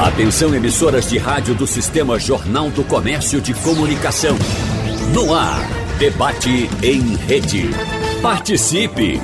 Atenção emissoras de rádio do Sistema Jornal do Comércio de Comunicação. No ar, debate em rede. Participe!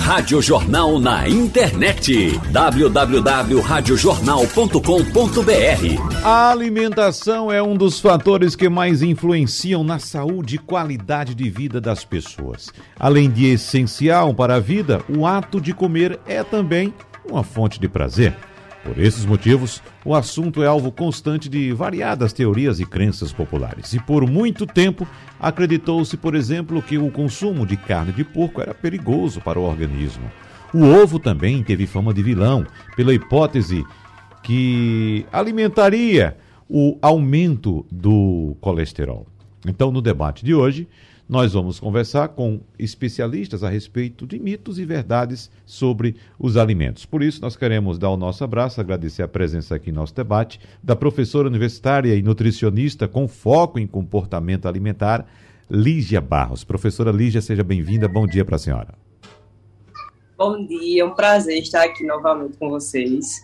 Rádio Jornal na internet. www.radiojornal.com.br A alimentação é um dos fatores que mais influenciam na saúde e qualidade de vida das pessoas. Além de essencial para a vida, o ato de comer é também uma fonte de prazer. Por esses motivos, o assunto é alvo constante de variadas teorias e crenças populares. E por muito tempo, acreditou-se, por exemplo, que o consumo de carne de porco era perigoso para o organismo. O ovo também teve fama de vilão, pela hipótese que alimentaria o aumento do colesterol. Então, no debate de hoje, nós vamos conversar com especialistas a respeito de mitos e verdades sobre os alimentos. Por isso, nós queremos dar o nosso abraço, agradecer a presença aqui no nosso debate da professora universitária e nutricionista com foco em comportamento alimentar, Lígia Barros. Professora Lígia, seja bem-vinda. Bom dia para a senhora. Bom dia, é um prazer estar aqui novamente com vocês.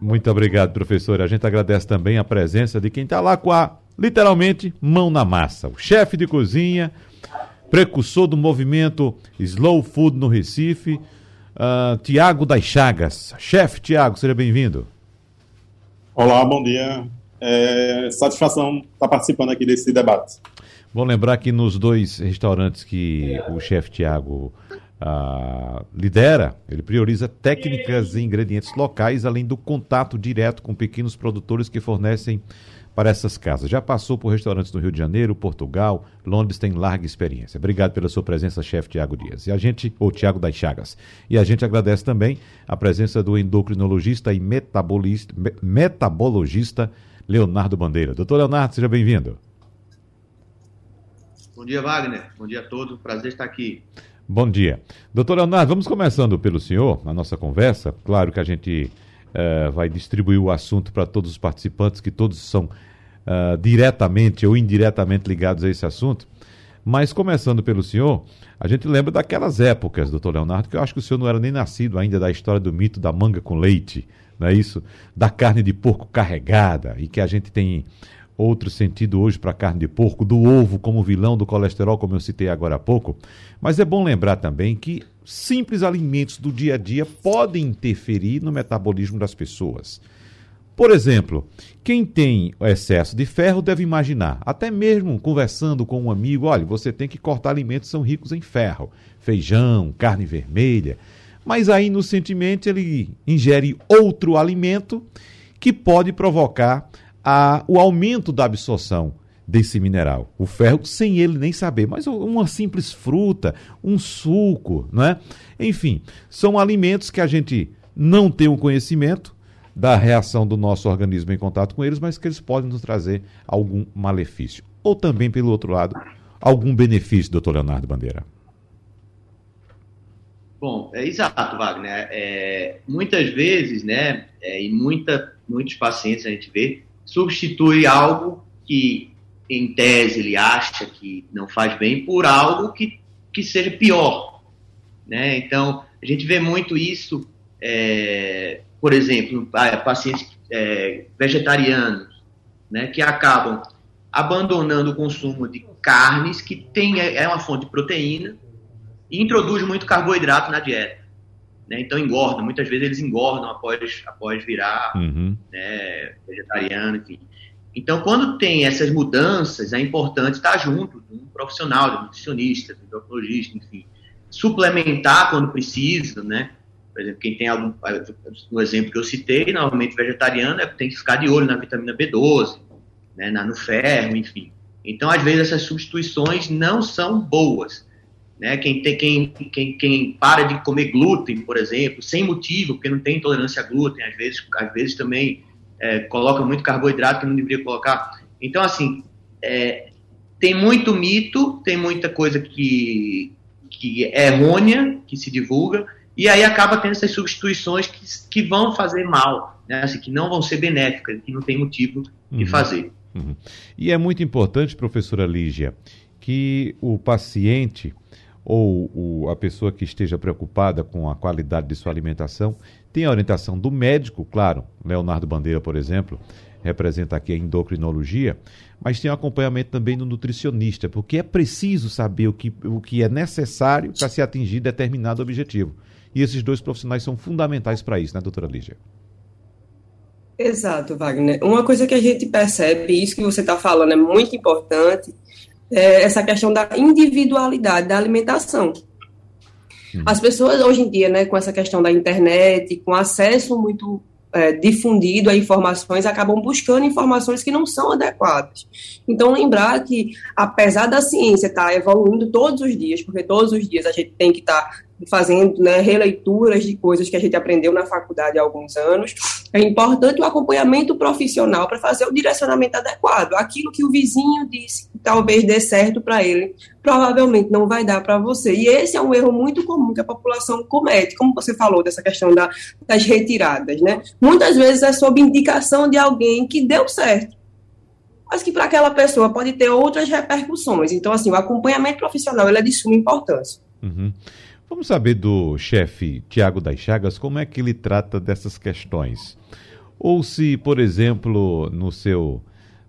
Muito obrigado, professora. A gente agradece também a presença de quem está lá com a, literalmente, mão na massa. O chefe de cozinha, precursor do movimento Slow Food no Recife, uh, Tiago das Chagas. Chefe Tiago, seja bem-vindo. Olá, bom dia. É, satisfação estar participando aqui desse debate. Bom lembrar que nos dois restaurantes que o chefe Tiago uh, lidera, ele prioriza técnicas e ingredientes locais, além do contato direto com pequenos produtores que fornecem para essas casas. Já passou por restaurantes do Rio de Janeiro, Portugal, Londres, tem larga experiência. Obrigado pela sua presença, chefe Tiago Dias. E a gente, ou Tiago das Chagas. E a gente agradece também a presença do endocrinologista e metabolista, metabologista Leonardo Bandeira. Doutor Leonardo, seja bem-vindo. Bom dia, Wagner. Bom dia a todos. Prazer estar aqui. Bom dia. Doutor Leonardo, vamos começando pelo senhor, a nossa conversa. Claro que a gente uh, vai distribuir o assunto para todos os participantes, que todos são uh, diretamente ou indiretamente ligados a esse assunto. Mas começando pelo senhor, a gente lembra daquelas épocas, doutor Leonardo, que eu acho que o senhor não era nem nascido ainda da história do mito da manga com leite, não é isso? Da carne de porco carregada, e que a gente tem outro sentido hoje para a carne de porco, do ovo como vilão do colesterol, como eu citei agora há pouco. Mas é bom lembrar também que simples alimentos do dia a dia podem interferir no metabolismo das pessoas. Por exemplo, quem tem excesso de ferro deve imaginar, até mesmo conversando com um amigo, olha, você tem que cortar alimentos que são ricos em ferro, feijão, carne vermelha. Mas aí no sentimento ele ingere outro alimento que pode provocar a, o aumento da absorção desse mineral, o ferro, sem ele nem saber. Mas uma simples fruta, um suco, não é? Enfim, são alimentos que a gente não tem o conhecimento da reação do nosso organismo em contato com eles, mas que eles podem nos trazer algum malefício. Ou também, pelo outro lado, algum benefício, doutor Leonardo Bandeira. Bom, é exato, Wagner. É, muitas vezes, né, é, e muita, muitos pacientes a gente vê, substitui algo que, em tese, ele acha que não faz bem por algo que, que seja pior. Né? Então, a gente vê muito isso é, por exemplo, pacientes é, vegetarianos, né, que acabam abandonando o consumo de carnes, que tem, é, é uma fonte de proteína, e introduz muito carboidrato na dieta. Né, então engordam, muitas vezes eles engordam após, após virar uhum. né, vegetariano, enfim. Então, quando tem essas mudanças, é importante estar junto de um profissional, de um nutricionista, de um endocrinologista, enfim. Suplementar quando precisa, né? Por exemplo, quem tem algum. No exemplo que eu citei, normalmente vegetariano, é, tem que ficar de olho na vitamina B12, né, no ferro, enfim. Então, às vezes, essas substituições não são boas. Né? Quem, tem, quem, quem, quem para de comer glúten, por exemplo, sem motivo, porque não tem intolerância a glúten, às vezes, às vezes também é, coloca muito carboidrato que não deveria colocar. Então, assim, é, tem muito mito, tem muita coisa que, que é errônea, que se divulga, e aí acaba tendo essas substituições que, que vão fazer mal, né? assim, que não vão ser benéficas, que não tem motivo de uhum. fazer. Uhum. E é muito importante, professora Lígia, que o paciente ou o, a pessoa que esteja preocupada com a qualidade de sua alimentação, tem a orientação do médico, claro, Leonardo Bandeira, por exemplo, representa aqui a endocrinologia, mas tem o acompanhamento também do nutricionista, porque é preciso saber o que, o que é necessário para se atingir determinado objetivo. E esses dois profissionais são fundamentais para isso, né, doutora Lígia? Exato, Wagner. Uma coisa que a gente percebe, isso que você está falando é muito importante, é essa questão da individualidade da alimentação. Uhum. As pessoas hoje em dia, né, com essa questão da internet, com acesso muito é, difundido a informações, acabam buscando informações que não são adequadas. Então, lembrar que, apesar da ciência estar tá evoluindo todos os dias, porque todos os dias a gente tem que estar tá fazendo né, releituras de coisas que a gente aprendeu na faculdade há alguns anos, é importante o acompanhamento profissional para fazer o direcionamento adequado. Aquilo que o vizinho disse que talvez dê certo para ele, provavelmente não vai dar para você. E esse é um erro muito comum que a população comete, como você falou dessa questão da, das retiradas, né? Muitas vezes é sob indicação de alguém que deu certo mas que para aquela pessoa pode ter outras repercussões. Então, assim, o acompanhamento profissional ele é de suma importância. Uhum. Vamos saber do chefe Tiago das Chagas como é que ele trata dessas questões. Ou se, por exemplo, no seu,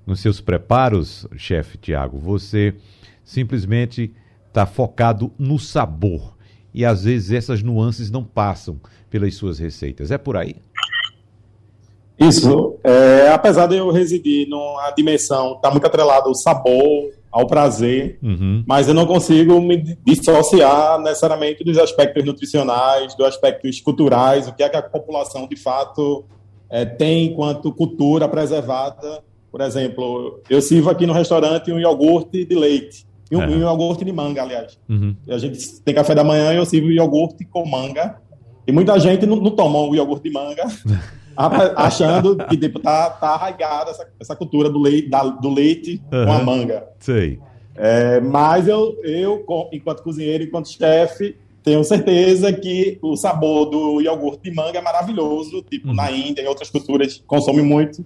nos seus preparos, chefe Tiago, você simplesmente está focado no sabor e às vezes essas nuances não passam pelas suas receitas. É por aí? Isso. É, apesar de eu residir numa dimensão, está muito atrelado ao sabor, ao prazer, uhum. mas eu não consigo me dissociar necessariamente dos aspectos nutricionais, dos aspectos culturais, o que é que a população de fato é, tem enquanto cultura preservada. Por exemplo, eu sirvo aqui no restaurante um iogurte de leite, e um, é. um iogurte de manga, aliás. Uhum. A gente tem café da manhã e eu sirvo iogurte com manga, e muita gente não, não toma o iogurte de manga. achando que tipo, tá, tá arraigada essa, essa cultura do leite, da, do leite uhum. com a manga. Sei. É, mas eu, eu, enquanto cozinheiro, enquanto chefe, tenho certeza que o sabor do iogurte de manga é maravilhoso. Tipo, uhum. na Índia, em outras culturas, consome muito.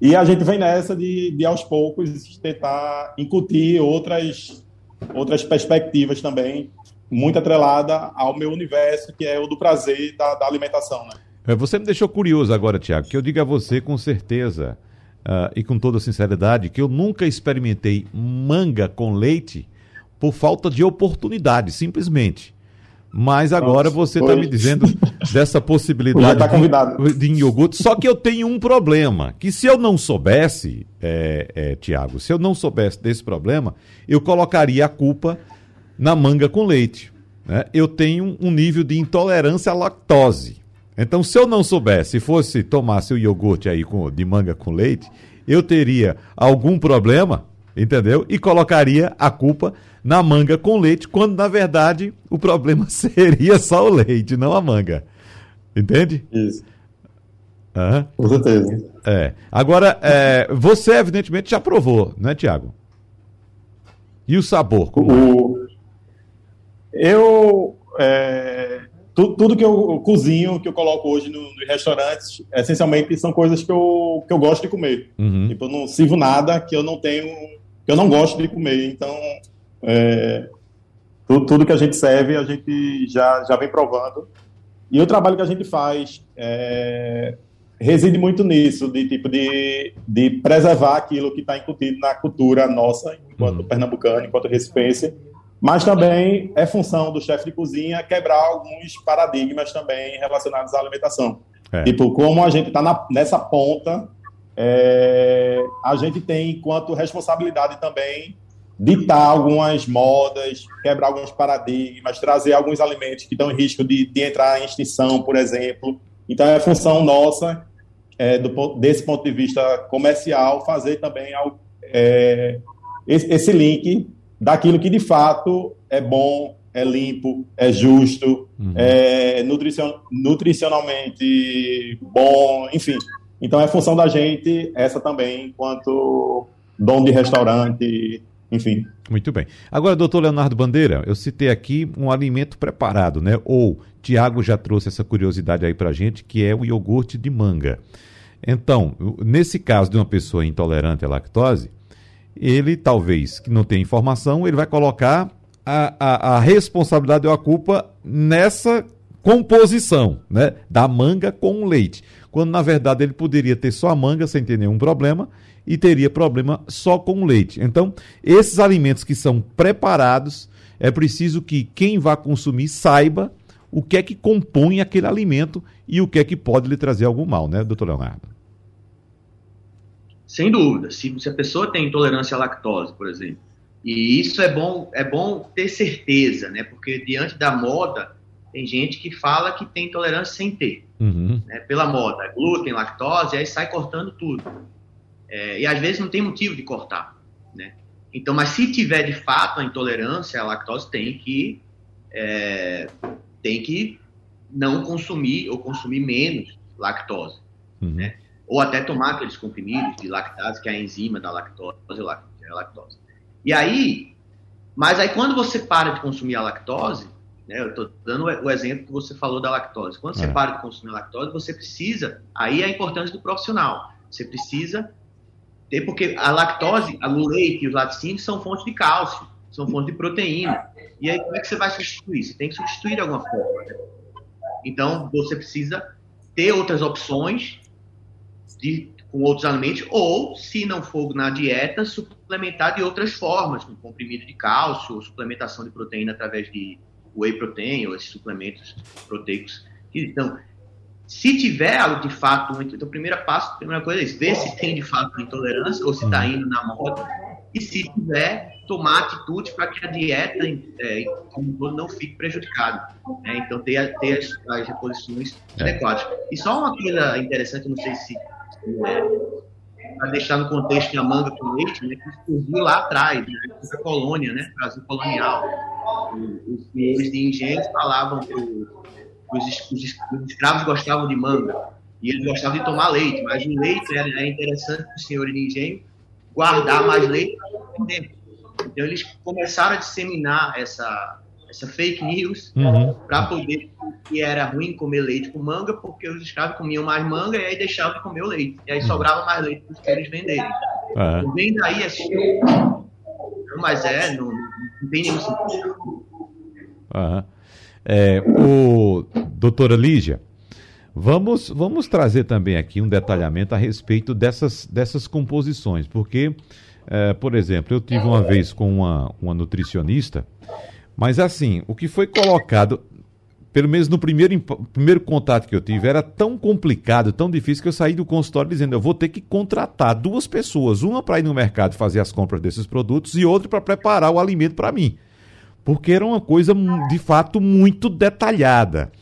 E a gente vem nessa de, de aos poucos, tentar incutir outras, outras perspectivas também, muito atrelada ao meu universo, que é o do prazer da, da alimentação, né? É, você me deixou curioso agora, Tiago, que eu diga a você com certeza uh, e com toda sinceridade que eu nunca experimentei manga com leite por falta de oportunidade, simplesmente. Mas agora Nossa, você está me dizendo dessa possibilidade tá de, de iogurte. Só que eu tenho um problema, que se eu não soubesse, é, é, Tiago, se eu não soubesse desse problema, eu colocaria a culpa na manga com leite. Né? Eu tenho um nível de intolerância à lactose. Então, se eu não soubesse, fosse tomasse o iogurte aí com, de manga com leite, eu teria algum problema, entendeu? E colocaria a culpa na manga com leite, quando na verdade o problema seria só o leite, não a manga. Entende? Isso. Uhum. Com certeza. É. Agora, é, você evidentemente já provou, né, Tiago? E o sabor? O... É? Eu é, tudo, tudo que eu cozinho, que eu coloco hoje no, nos restaurantes, essencialmente são coisas que eu, que eu gosto de comer. Uhum. Tipo, eu não sirvo nada que eu não tenho, que eu não gosto de comer. Então, é, tudo, tudo que a gente serve, a gente já, já vem provando. E o trabalho que a gente faz é, reside muito nisso, de tipo de, de preservar aquilo que está incutido na cultura nossa, enquanto uhum. pernambucano, enquanto recifense, mas também é função do chefe de cozinha quebrar alguns paradigmas também relacionados à alimentação. É. Tipo, como a gente está nessa ponta, é, a gente tem, enquanto responsabilidade também, ditar algumas modas, quebrar alguns paradigmas, trazer alguns alimentos que estão em risco de, de entrar em extinção, por exemplo. Então, é função nossa, é, do, desse ponto de vista comercial, fazer também é, esse, esse link daquilo que de fato é bom, é limpo, é justo, uhum. é nutricion, nutricionalmente bom, enfim. Então é função da gente essa também, enquanto dono de restaurante, enfim. Muito bem. Agora, doutor Leonardo Bandeira, eu citei aqui um alimento preparado, né? Ou Tiago já trouxe essa curiosidade aí pra gente, que é o iogurte de manga. Então, nesse caso de uma pessoa intolerante à lactose, ele talvez, que não tem informação, ele vai colocar a, a, a responsabilidade ou a culpa nessa composição, né, da manga com o leite, quando na verdade ele poderia ter só a manga sem ter nenhum problema e teria problema só com o leite. Então, esses alimentos que são preparados, é preciso que quem vá consumir saiba o que é que compõe aquele alimento e o que é que pode lhe trazer algum mal, né, doutor Leonardo? Sem dúvida. Se, se a pessoa tem intolerância à lactose, por exemplo, e isso é bom, é bom ter certeza, né? Porque diante da moda, tem gente que fala que tem intolerância sem ter. Uhum. Né? Pela moda, glúten, lactose, aí sai cortando tudo. É, e às vezes não tem motivo de cortar, né? Então, mas se tiver de fato a intolerância à lactose, tem que é, tem que não consumir ou consumir menos lactose, uhum. né? Ou até tomar aqueles comprimidos de lactase, que é a enzima da lactose, lactose. E aí, mas aí quando você para de consumir a lactose, né, eu estou dando o exemplo que você falou da lactose. Quando você é. para de consumir a lactose, você precisa, aí é a importância do profissional. Você precisa ter, porque a lactose, o leite e os laticínios são fontes de cálcio, são fontes de proteína. E aí, como é que você vai substituir? Você tem que substituir de alguma forma. Né? Então, você precisa ter outras opções de, com outros alimentos, ou, se não for na dieta, suplementar de outras formas, com comprimido de cálcio, ou suplementação de proteína através de whey protein, ou esses suplementos proteicos. Então, se tiver algo de fato, então, o primeiro passo, a primeira coisa é isso, ver se tem de fato intolerância ou se está uhum. indo na moda. E se tiver, tomar atitude para que a dieta é, não fique prejudicada. Né? Então, ter, ter as, as reposições é. adequadas. E só uma coisa interessante, não sei se, para deixar no contexto que a manga com leite, né, que surgiu lá atrás, né, essa colônia, né, Brasil colonial. Os senhores de engenho falavam que os, os, os, escravos gostavam de manga e eles gostavam de tomar leite, mas o leite é, é interessante para os senhores de engenho guardar mais leite. Então eles começaram a disseminar essa, essa fake news uhum. para poder que era ruim comer leite com manga, porque os escravos comiam mais manga e aí deixavam de comer o leite. E aí uhum. sobrava mais leite para eles venderem. Uhum. Então, vem daí assim, mas é, não, não tem nenhum sentido. Uhum. É, o doutora Lígia, vamos, vamos trazer também aqui um detalhamento a respeito dessas, dessas composições, porque, é, por exemplo, eu tive uma vez com uma, uma nutricionista, mas assim, o que foi colocado, pelo menos no primeiro, primeiro contato que eu tive, era tão complicado, tão difícil, que eu saí do consultório dizendo: eu vou ter que contratar duas pessoas, uma para ir no mercado fazer as compras desses produtos e outra para preparar o alimento para mim porque era uma coisa de fato muito detalhada.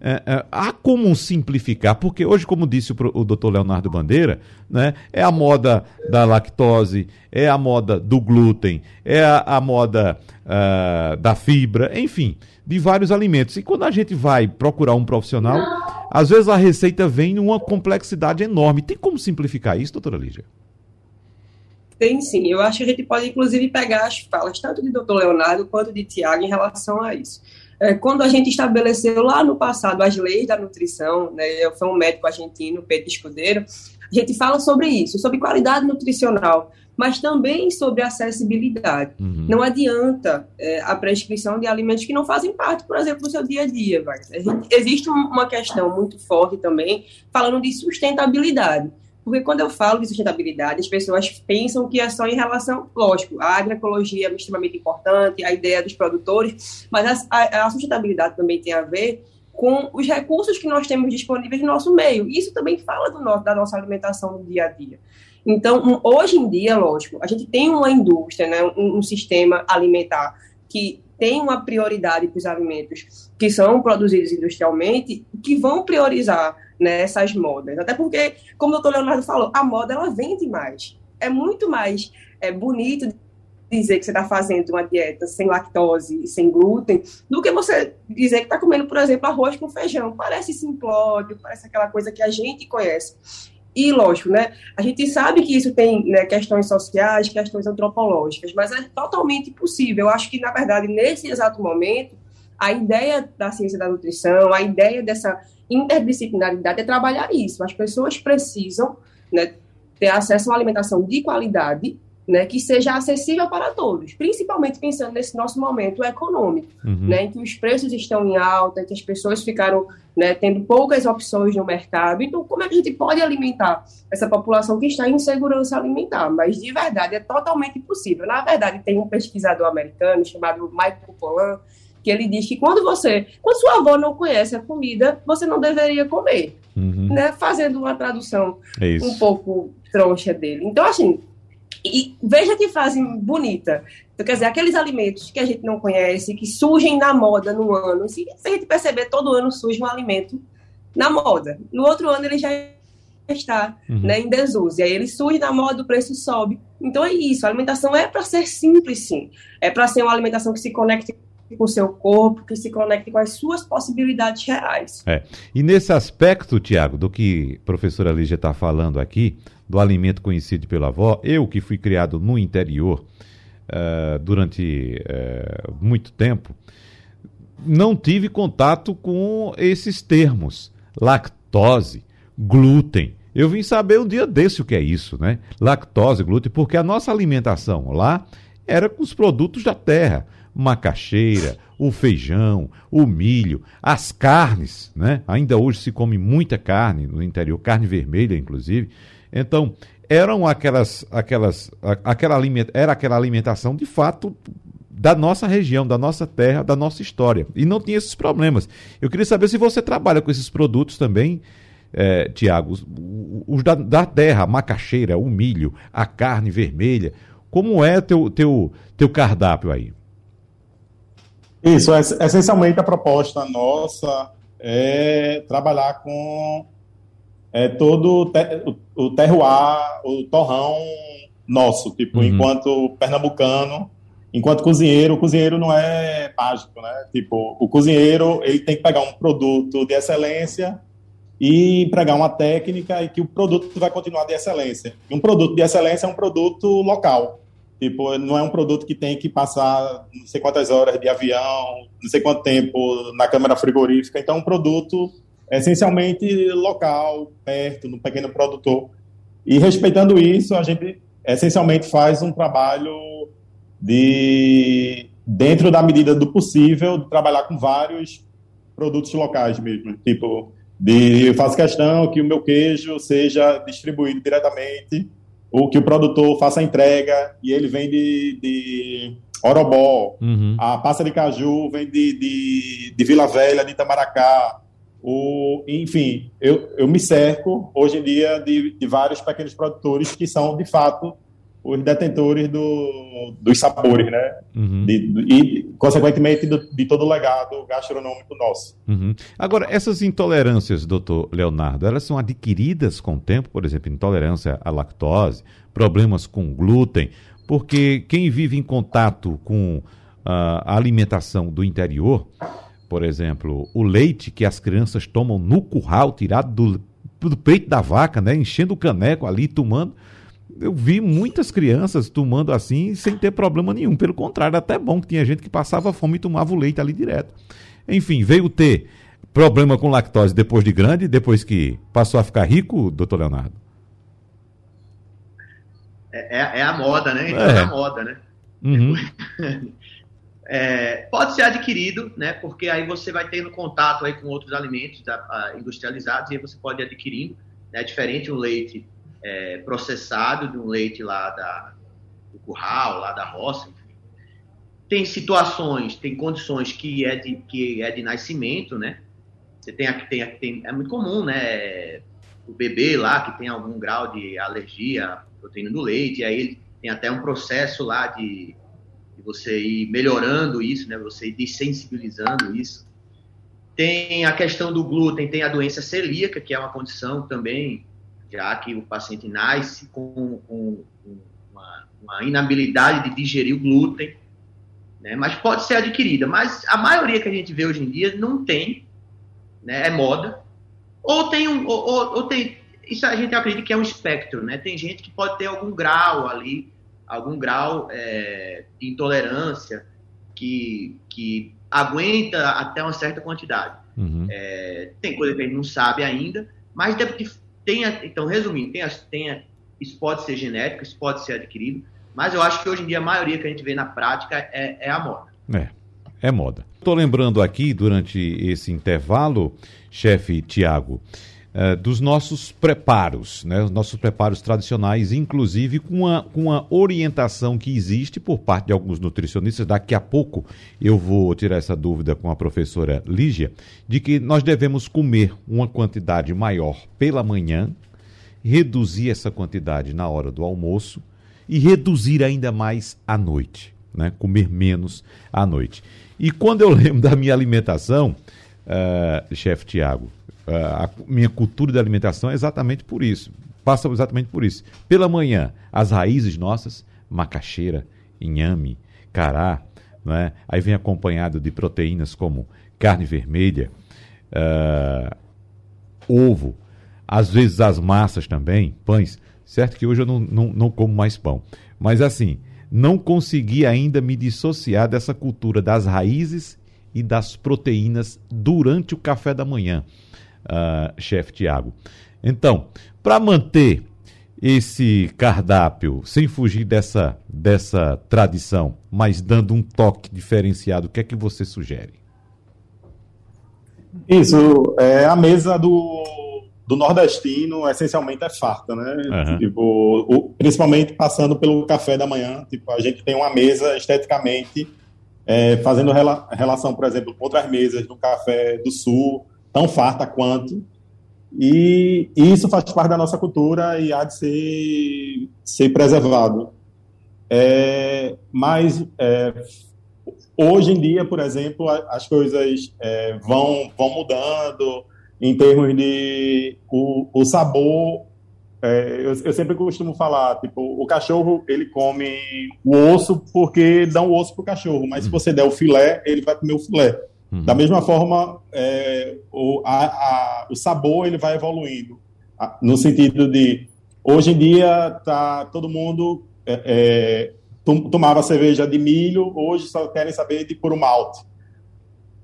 É, é, há como simplificar, porque hoje, como disse o, o doutor Leonardo Bandeira, né, é a moda da lactose, é a moda do glúten, é a, a moda uh, da fibra, enfim, de vários alimentos. E quando a gente vai procurar um profissional, às vezes a receita vem numa complexidade enorme. Tem como simplificar isso, doutora Lígia? Tem sim. Eu acho que a gente pode, inclusive, pegar as falas tanto de doutor Leonardo quanto de Tiago em relação a isso. É, quando a gente estabeleceu lá no passado as leis da nutrição, né, eu fui um médico argentino, Pedro Escudeiro, a gente fala sobre isso, sobre qualidade nutricional, mas também sobre acessibilidade. Uhum. Não adianta é, a prescrição de alimentos que não fazem parte, por exemplo, do seu dia a dia. Existe uma questão muito forte também falando de sustentabilidade. Porque quando eu falo de sustentabilidade, as pessoas pensam que é só em relação, lógico, a agroecologia é extremamente importante, a ideia dos produtores, mas a, a sustentabilidade também tem a ver com os recursos que nós temos disponíveis no nosso meio. Isso também fala do nosso, da nossa alimentação no dia a dia. Então, hoje em dia, lógico, a gente tem uma indústria, né, um, um sistema alimentar que tem uma prioridade para os alimentos que são produzidos industrialmente, que vão priorizar nessas né, modas. Até porque, como o doutor Leonardo falou, a moda ela vende mais. É muito mais é, bonito dizer que você está fazendo uma dieta sem lactose e sem glúten do que você dizer que está comendo, por exemplo, arroz com feijão. Parece simplório, parece aquela coisa que a gente conhece. E, lógico, né, a gente sabe que isso tem né, questões sociais, questões antropológicas, mas é totalmente possível. Eu acho que, na verdade, nesse exato momento, a ideia da ciência da nutrição, a ideia dessa interdisciplinaridade é trabalhar isso. As pessoas precisam né, ter acesso a uma alimentação de qualidade né, que seja acessível para todos, principalmente pensando nesse nosso momento econômico, uhum. né, em que os preços estão em alta, em que as pessoas ficaram né, tendo poucas opções no mercado. Então, como é que a gente pode alimentar essa população que está em insegurança alimentar? Mas, de verdade, é totalmente impossível. Na verdade, tem um pesquisador americano chamado Michael Pollan, que ele diz que quando você, quando sua avó não conhece a comida, você não deveria comer, uhum. né, fazendo uma tradução é um pouco troncha dele. Então, assim, e veja que frase bonita. Então, quer dizer, aqueles alimentos que a gente não conhece, que surgem na moda no ano, se, a gente perceber, todo ano surge um alimento na moda. No outro ano ele já está uhum. né, em desuso. E aí ele surge na moda, o preço sobe. Então é isso, a alimentação é para ser simples, sim. É para ser uma alimentação que se conecte com o seu corpo, que se conecte com as suas possibilidades reais. É. E nesse aspecto, Tiago, do que a professora Lígia está falando aqui, do alimento conhecido pela avó, eu que fui criado no interior uh, durante uh, muito tempo, não tive contato com esses termos. Lactose, glúten. Eu vim saber um dia desse o que é isso, né? Lactose, glúten, porque a nossa alimentação lá era com os produtos da terra macaxeira, o feijão, o milho, as carnes, né? Ainda hoje se come muita carne no interior, carne vermelha, inclusive. Então, eram aquelas, aquelas, aquela era aquela alimentação de fato da nossa região, da nossa terra, da nossa história. E não tinha esses problemas. Eu queria saber se você trabalha com esses produtos também, é, Tiago, os, os da, da, terra, a macaxeira, o milho, a carne vermelha. Como é teu, teu, teu cardápio aí? Isso, essencialmente a proposta nossa é trabalhar com é, todo o terroir, o torrão nosso, tipo, uhum. enquanto pernambucano, enquanto cozinheiro, o cozinheiro não é mágico, né? Tipo, o cozinheiro, ele tem que pegar um produto de excelência e empregar uma técnica e que o produto vai continuar de excelência. E um produto de excelência é um produto local. Tipo, não é um produto que tem que passar não sei quantas horas de avião, não sei quanto tempo na câmara frigorífica. Então, é um produto essencialmente local, perto, no pequeno produtor. E respeitando isso, a gente essencialmente faz um trabalho de, dentro da medida do possível, de trabalhar com vários produtos locais mesmo. Tipo, de, eu faço questão que o meu queijo seja distribuído diretamente ou que o produtor faça a entrega e ele vem de, de Orobó, uhum. a passa de caju vem de, de, de, Vila Velha, de Itamaracá, o, enfim, eu, eu me cerco hoje em dia de, de vários pequenos produtores que são, de fato, os detentores do, dos sabores, né? Uhum. De, de, e, consequentemente, do, de todo o legado gastronômico nosso. Uhum. Agora, essas intolerâncias, doutor Leonardo, elas são adquiridas com o tempo? Por exemplo, intolerância à lactose, problemas com glúten, porque quem vive em contato com uh, a alimentação do interior, por exemplo, o leite que as crianças tomam no curral, tirado do, do peito da vaca, né? Enchendo o caneco ali, tomando eu vi muitas crianças tomando assim sem ter problema nenhum. Pelo contrário, até bom que tinha gente que passava fome e tomava o leite ali direto. Enfim, veio ter problema com lactose depois de grande, depois que passou a ficar rico, doutor Leonardo? É, é, é a moda, né? Então é, é a moda, né? Uhum. É, pode ser adquirido, né? Porque aí você vai tendo contato aí com outros alimentos industrializados e aí você pode ir adquirindo. É né? diferente o leite é, processado de um leite lá da, do curral, lá da roça. Tem situações, tem condições que é de, que é de nascimento, né? Você tem aqui, tem, tem, é muito comum, né? O bebê lá que tem algum grau de alergia à proteína do leite, aí ele tem até um processo lá de você ir melhorando isso, né? Você ir dessensibilizando isso. Tem a questão do glúten, tem a doença celíaca, que é uma condição também já que o paciente nasce com, com uma, uma, inabilidade de digerir o glúten, né? mas pode ser adquirida. Mas a maioria que a gente vê hoje em dia não tem, né? é moda, ou tem um, ou, ou, ou tem, isso a gente acredita que é um espectro, né? Tem gente que pode ter algum grau ali, algum grau é, de intolerância que, que aguenta até uma certa quantidade. Uhum. É, tem coisa que a gente não sabe ainda, mas deve, tem, então, resumindo, tem, tem, isso pode ser genético, isso pode ser adquirido, Mas eu acho que hoje em dia a maioria que a gente vê na prática é, é a moda. É, é moda. Estou lembrando aqui, durante esse intervalo, chefe Tiago, uh, dos nossos preparos, né? os nossos preparos tradicionais, inclusive com a, com a orientação que existe por parte de alguns nutricionistas. Daqui a pouco eu vou tirar essa dúvida com a professora Lígia, de que nós devemos comer uma quantidade maior pela manhã, reduzir essa quantidade na hora do almoço e reduzir ainda mais à noite, né? comer menos à noite. E quando eu lembro da minha alimentação, uh, chefe Tiago, a minha cultura de alimentação é exatamente por isso. Passa exatamente por isso. Pela manhã, as raízes nossas, macaxeira, inhame, cará, não é? aí vem acompanhado de proteínas como carne vermelha, uh, ovo, às vezes as massas também, pães. Certo que hoje eu não, não, não como mais pão. Mas assim, não consegui ainda me dissociar dessa cultura das raízes e das proteínas durante o café da manhã uh, chefe Tiago. Então, para manter esse cardápio sem fugir dessa, dessa tradição, mas dando um toque diferenciado, o que é que você sugere? Isso, é, a mesa do, do nordestino essencialmente é farta, né? Uhum. Tipo, o, principalmente passando pelo café da manhã, tipo, a gente tem uma mesa esteticamente é, fazendo rela, relação, por exemplo, com outras mesas do café do sul, tão farta quanto. E, isso faz parte da nossa cultura e há de ser, ser preservado. É, mas é, hoje em dia, por exemplo, as coisas é, vão, vão mudando em termos de o, o sabor. É, eu, eu, sempre costumo falar, tipo, o cachorro ele come o osso porque dá o osso pro cachorro, mas se você der o filé, ele vai comer o filé. Uhum. Da mesma forma, é, o, a, a, o sabor ele vai evoluindo, no sentido de hoje em dia tá todo mundo é, é, tomava cerveja de milho, hoje só querem saber de puro malte.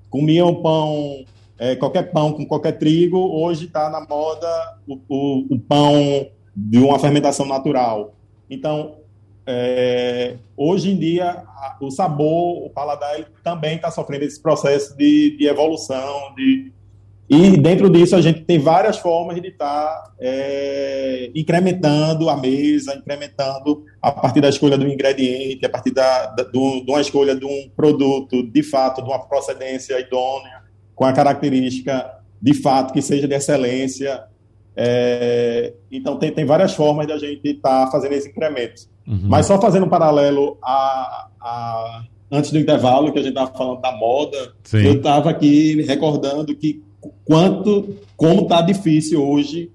Comiam pão, é, qualquer pão com qualquer trigo, hoje está na moda o, o, o pão de uma fermentação natural. Então, é, hoje em dia, o sabor, o paladar, ele também está sofrendo esse processo de, de, evolução. De, e dentro disso, a gente tem várias formas de estar tá, é, incrementando a mesa, incrementando a partir da escolha do ingrediente, a partir da, da, do, de uma escolha de um produto, de fato, de uma procedência idônea, com a característica, de fato, que seja de excelência. É, então, tem, tem várias formas de a gente estar tá fazendo esse incremento. Uhum. Mas só fazendo um paralelo a, a, antes do intervalo, que a gente estava falando da moda, Sim. eu estava aqui recordando que quanto, como está difícil hoje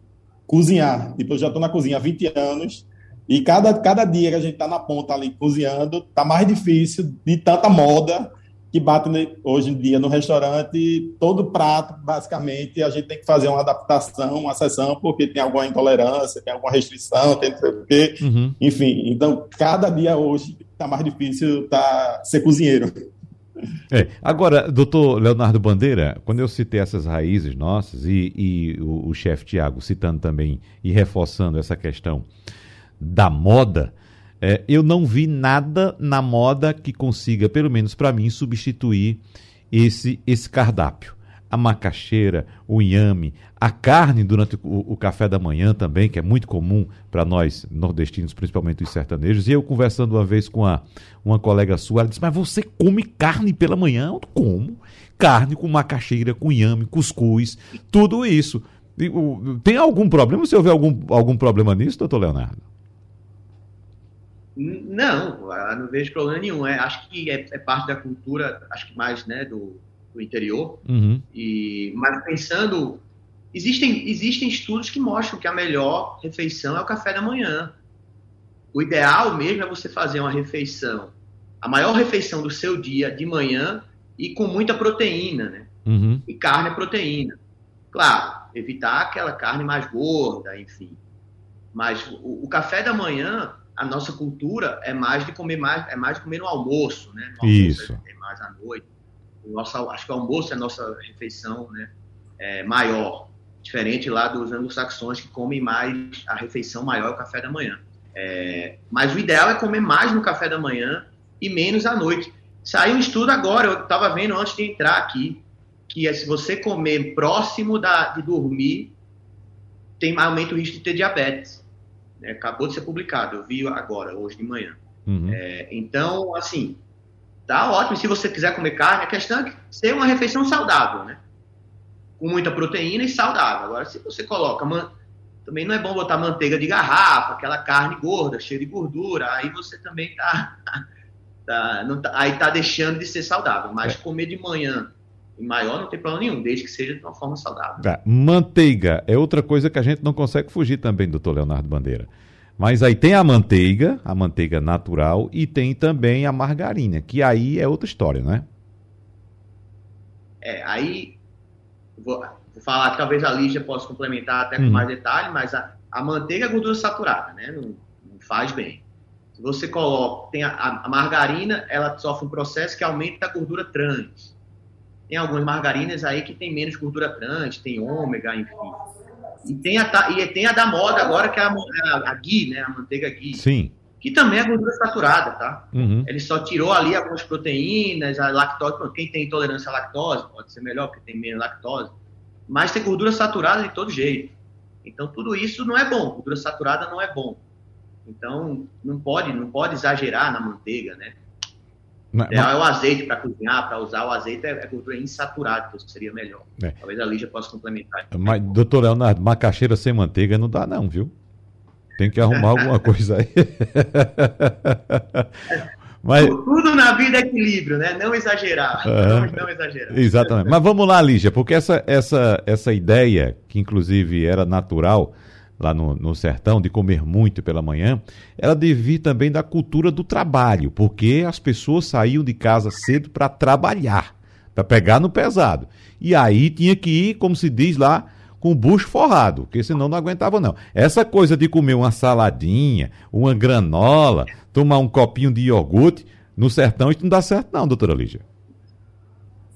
cozinhar. Tipo, eu já estou na cozinha há 20 anos e cada, cada dia que a gente está na ponta ali cozinhando, está mais difícil de tanta moda que bate hoje em dia no restaurante, todo prato, basicamente, a gente tem que fazer uma adaptação, uma sessão, porque tem alguma intolerância, tem alguma restrição, tem não sei o quê. Uhum. Enfim, então, cada dia hoje está mais difícil tá, ser cozinheiro. É. Agora, doutor Leonardo Bandeira, quando eu citei essas raízes nossas e, e o, o chefe Tiago citando também e reforçando essa questão da moda, é, eu não vi nada na moda que consiga, pelo menos para mim, substituir esse, esse cardápio. A macaxeira, o inhame, a carne durante o, o café da manhã também, que é muito comum para nós nordestinos, principalmente os sertanejos. E eu conversando uma vez com a, uma colega sua, ela disse: Mas você come carne pela manhã? Eu como. Carne com macaxeira, com inhame, cuscuz, tudo isso. Tem algum problema? Você ouviu algum, algum problema nisso, doutor Leonardo? Não, não vejo problema nenhum. É, acho que é, é, parte da cultura, acho que mais né, do, do interior. Uhum. E, mas pensando, existem, existem estudos que mostram que a melhor refeição é o café da manhã. O ideal mesmo é você fazer uma refeição, a maior refeição do seu dia de manhã e com muita proteína, né? Uhum. E carne é proteína. Claro, evitar aquela carne mais gorda, enfim. Mas o, o café da manhã a nossa cultura é mais de comer mais, é mais de comer no almoço, né? No almoço Isso. Tem mais à noite. O nosso, acho que o almoço é a nossa refeição, né? É, maior, diferente lá dos anglo-saxões que comem mais a refeição maior, o café da manhã. É, mas o ideal é comer mais no café da manhã e menos à noite. Saiu um estudo agora, eu estava vendo antes de entrar aqui, que é se você comer próximo da, de dormir, tem aumenta o risco de ter diabetes. É, acabou de ser publicado, eu vi agora, hoje de manhã. Uhum. É, então, assim, tá ótimo. Se você quiser comer carne, a questão é ser uma refeição saudável, né? Com muita proteína e saudável. Agora, se você coloca. Man... Também não é bom botar manteiga de garrafa, aquela carne gorda, cheia de gordura. Aí você também tá. tá, tá aí tá deixando de ser saudável. Mas é. comer de manhã maior não tem problema nenhum, desde que seja de uma forma saudável. Tá. Manteiga é outra coisa que a gente não consegue fugir também, doutor Leonardo Bandeira. Mas aí tem a manteiga, a manteiga natural, e tem também a margarina, que aí é outra história, né? É, aí vou, vou falar que talvez a Lígia possa complementar até com hum. mais detalhe, mas a, a manteiga é gordura saturada, né? Não, não faz bem. Se você coloca, tem a, a, margarina, ela sofre um processo que aumenta a gordura trans. Tem algumas margarinas aí que tem menos gordura trans, tem ômega, enfim. E tem a, e tem a da moda agora, que é a, a, a ghee, né? A manteiga ghee. Sim. Que também é gordura saturada, tá? Uhum. Ele só tirou ali algumas proteínas, a lactose. Quem tem intolerância à lactose pode ser melhor, porque tem menos lactose. Mas tem gordura saturada de todo jeito. Então, tudo isso não é bom. Gordura saturada não é bom. Então, não pode, não pode exagerar na manteiga, né? Mas, é, é o azeite para cozinhar, para usar o azeite é, é gordura insaturada, que seria melhor. É. Talvez a Lígia possa complementar. Mas, doutor Leonardo, macaxeira sem manteiga não dá não, viu? Tem que arrumar alguma coisa aí. Mas... Tudo na vida é equilíbrio, né? Não exagerar. Uhum. Não, não, exagerar. Exatamente. Mas vamos lá, Lígia, porque essa, essa, essa ideia, que inclusive era natural, lá no, no sertão, de comer muito pela manhã, ela devia também da cultura do trabalho, porque as pessoas saíam de casa cedo para trabalhar, para pegar no pesado. E aí tinha que ir, como se diz lá, com o bucho forrado, porque senão não aguentava não. Essa coisa de comer uma saladinha, uma granola, tomar um copinho de iogurte, no sertão isso não dá certo não, doutora Lígia.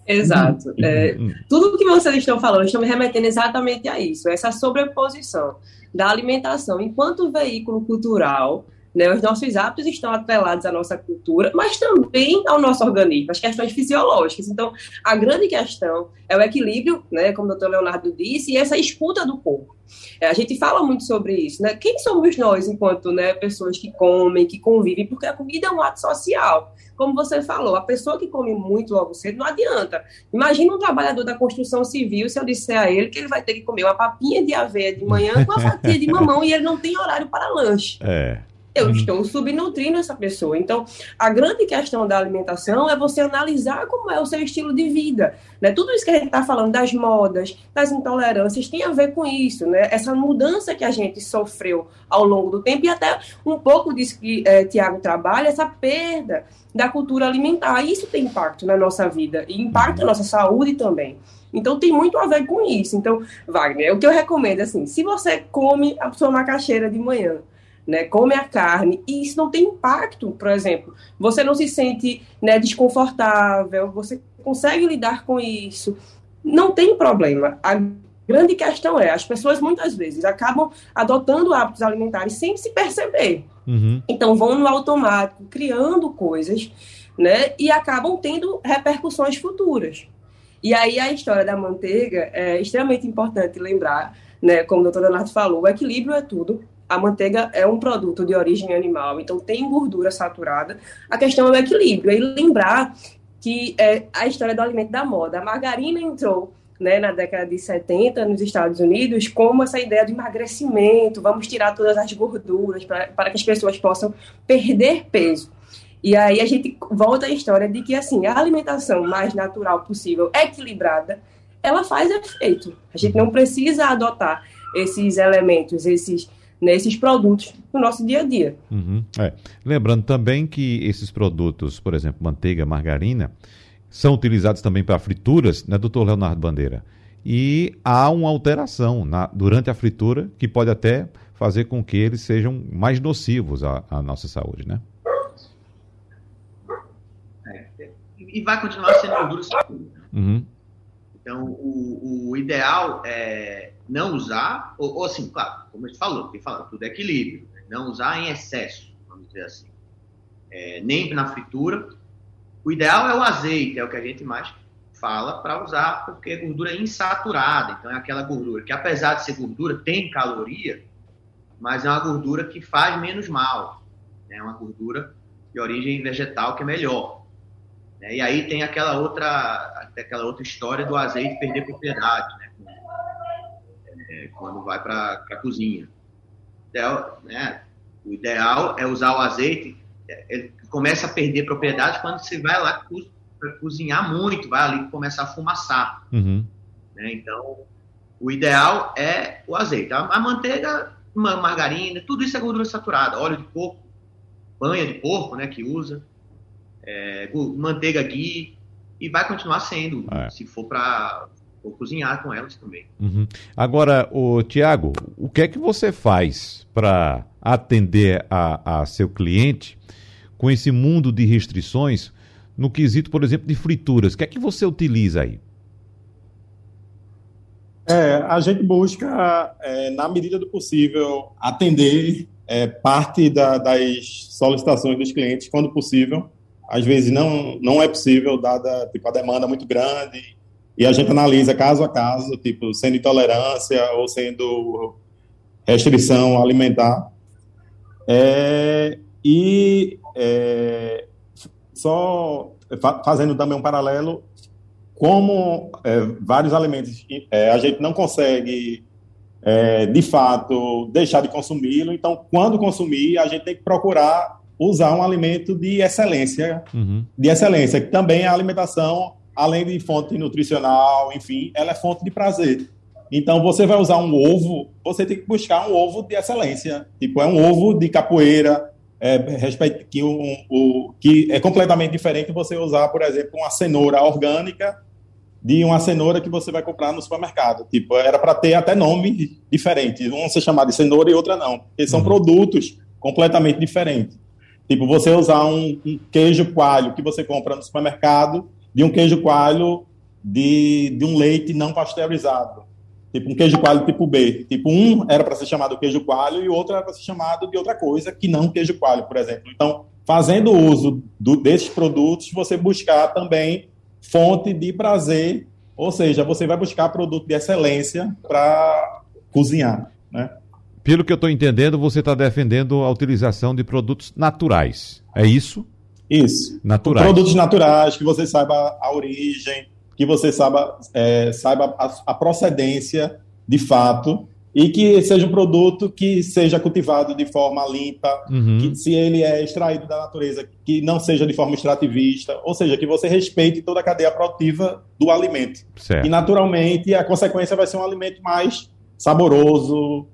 Exato. Uhum. É, uhum. tudo que vocês estão falando, estão me remetendo exatamente a isso, essa sobreposição da alimentação enquanto veículo cultural. Né, os nossos hábitos estão atrelados à nossa cultura, mas também ao nosso organismo, as questões fisiológicas. Então, a grande questão é o equilíbrio, né, como o doutor Leonardo disse, e essa escuta do corpo. É, a gente fala muito sobre isso, né? Quem somos nós enquanto né, pessoas que comem, que convivem? Porque a comida é um ato social. Como você falou, a pessoa que come muito logo cedo não adianta. Imagina um trabalhador da construção civil, se eu disser a ele que ele vai ter que comer uma papinha de aveia de manhã com uma fatia de mamão e ele não tem horário para lanche. É eu uhum. estou subnutrindo essa pessoa. Então, a grande questão da alimentação é você analisar como é o seu estilo de vida. Né? Tudo isso que a gente está falando das modas, das intolerâncias, tem a ver com isso, né? Essa mudança que a gente sofreu ao longo do tempo e até um pouco disso que é, Tiago trabalha, essa perda da cultura alimentar. Isso tem impacto na nossa vida e impacta na nossa saúde também. Então tem muito a ver com isso. Então, Wagner, o que eu recomendo assim, se você come a sua macaxeira de manhã, né, come a carne, e isso não tem impacto, por exemplo, você não se sente né, desconfortável, você consegue lidar com isso, não tem problema. A grande questão é, as pessoas muitas vezes acabam adotando hábitos alimentares sem se perceber. Uhum. Então vão no automático, criando coisas, né, e acabam tendo repercussões futuras. E aí a história da manteiga é extremamente importante lembrar, né, como o doutor Leonardo falou, o equilíbrio é tudo a manteiga é um produto de origem animal, então tem gordura saturada. A questão é o equilíbrio. E lembrar que é a história do alimento da moda. A margarina entrou né, na década de 70 nos Estados Unidos como essa ideia de emagrecimento, vamos tirar todas as gorduras para, para que as pessoas possam perder peso. E aí a gente volta à história de que assim, a alimentação mais natural possível, equilibrada, ela faz efeito. A gente não precisa adotar esses elementos, esses nesses produtos no nosso dia a dia. Uhum, é. Lembrando também que esses produtos, por exemplo, manteiga, margarina, são utilizados também para frituras, né, doutor Leonardo Bandeira? E há uma alteração na, durante a fritura que pode até fazer com que eles sejam mais nocivos à, à nossa saúde, né? É, e vai continuar sendo gordura saturada. Uhum. Então, o, o ideal é não usar, ou, ou assim, claro, como a gente falou, que fala, tudo é equilíbrio, né? não usar em excesso, vamos dizer assim. É, nem na fritura. O ideal é o azeite, é o que a gente mais fala para usar, porque é gordura insaturada, então é aquela gordura que, apesar de ser gordura, tem caloria, mas é uma gordura que faz menos mal. Né? É uma gordura de origem vegetal que é melhor. Né? E aí tem aquela outra, aquela outra história do azeite perder propriedade, né? Quando vai para a cozinha. Então, né? O ideal é usar o azeite, é, ele começa a perder propriedade quando você vai lá cozinhar muito, vai ali começar a fumaçar. Uhum. Né? Então, o ideal é o azeite. A, manteiga, uma margarina, tudo isso é gordura saturada. Óleo de coco, banha de porco, né, que usa, é, manteiga ghee, e vai continuar sendo, é. se for para cozinhar com elas também. Uhum. Agora, o Tiago, o que é que você faz para atender a, a seu cliente com esse mundo de restrições? no quesito, por exemplo, de frituras. O que é que você utiliza aí? É, a gente busca, é, na medida do possível, atender é, parte da, das solicitações dos clientes quando possível. Às vezes não, não é possível, dada tipo, a demanda muito grande, e a gente analisa caso a caso, tipo, sendo intolerância ou sendo restrição alimentar. É, e é, só fazendo também um paralelo, como é, vários alimentos é, a gente não consegue, é, de fato, deixar de consumi-lo, então, quando consumir, a gente tem que procurar usar um alimento de excelência, uhum. de excelência, que também a alimentação, além de fonte nutricional, enfim, ela é fonte de prazer. Então, você vai usar um ovo, você tem que buscar um ovo de excelência. Tipo, é um ovo de capoeira, é, respeito, que, um, que é completamente diferente você usar, por exemplo, uma cenoura orgânica de uma cenoura que você vai comprar no supermercado. Tipo, era para ter até nome diferente. Um ser chamado de cenoura e outra não. Porque são uhum. produtos completamente diferentes. Tipo, você usar um, um, queijo coalho que você compra no supermercado de um queijo coalho de, de um leite não pasteurizado. Tipo um queijo coalho tipo B. Tipo, um era para ser chamado queijo coalho e o outro era para ser chamado de outra coisa que não queijo coalho, por exemplo. Então, fazendo uso do, desses produtos, você buscar também fonte de prazer, ou seja, você vai buscar produto de excelência para cozinhar, né? Pelo que eu estou entendendo, você está defendendo a utilização de produtos naturais. É isso? Isso. Naturais. Produtos naturais, que você saiba a origem, que você saiba, é, saiba a, a, procedência de fato e que seja um produto que seja cultivado de forma limpa, uhum. que se ele é extraído da natureza, que não seja de forma extrativista, ou seja, que você respeite toda a cadeia produtiva do alimento. Certo. E naturalmente a consequência vai ser um alimento mais saboroso,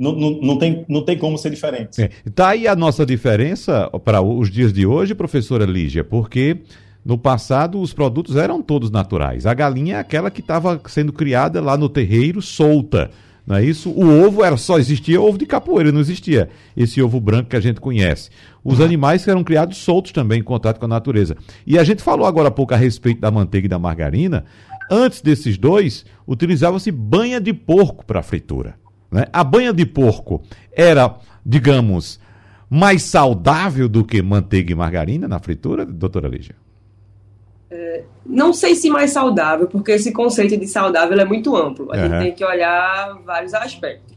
não, não, não, tem, não tem como ser diferente. Está é. Tá aí a nossa diferença para os dias de hoje, professora Lígia, porque no passado, os produtos eram todos naturais. A galinha é aquela que estava sendo criada lá no terreiro, solta. Não é isso? O ovo era só existia ovo de capoeira, não existia esse ovo branco que a gente conhece. Os animais eram criados soltos também em contato com a natureza. E a gente falou agora há pouco a respeito da manteiga e da margarina. Antes desses dois, utilizava-se banha de porco para fritura. Né? A banha de porco era, digamos, mais saudável do que manteiga e margarina na fritura, doutora Lígia? não sei se mais saudável, porque esse conceito de saudável é muito amplo. A uhum. gente tem que olhar vários aspectos.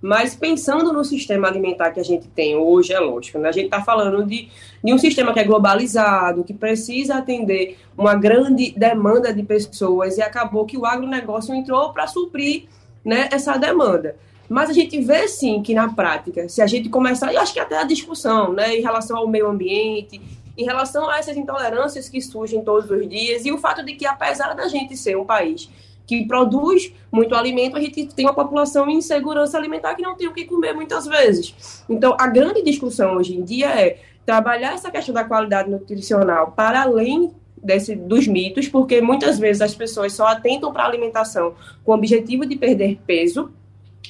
Mas pensando no sistema alimentar que a gente tem hoje, é lógico, né? a gente está falando de, de um sistema que é globalizado, que precisa atender uma grande demanda de pessoas, e acabou que o agronegócio entrou para suprir né, essa demanda. Mas a gente vê sim que na prática, se a gente começar, eu acho que até a discussão né, em relação ao meio ambiente, em relação a essas intolerâncias que surgem todos os dias e o fato de que, apesar da gente ser um país que produz muito alimento, a gente tem uma população em insegurança alimentar que não tem o que comer muitas vezes. Então, a grande discussão hoje em dia é trabalhar essa questão da qualidade nutricional para além desse, dos mitos, porque muitas vezes as pessoas só atentam para a alimentação com o objetivo de perder peso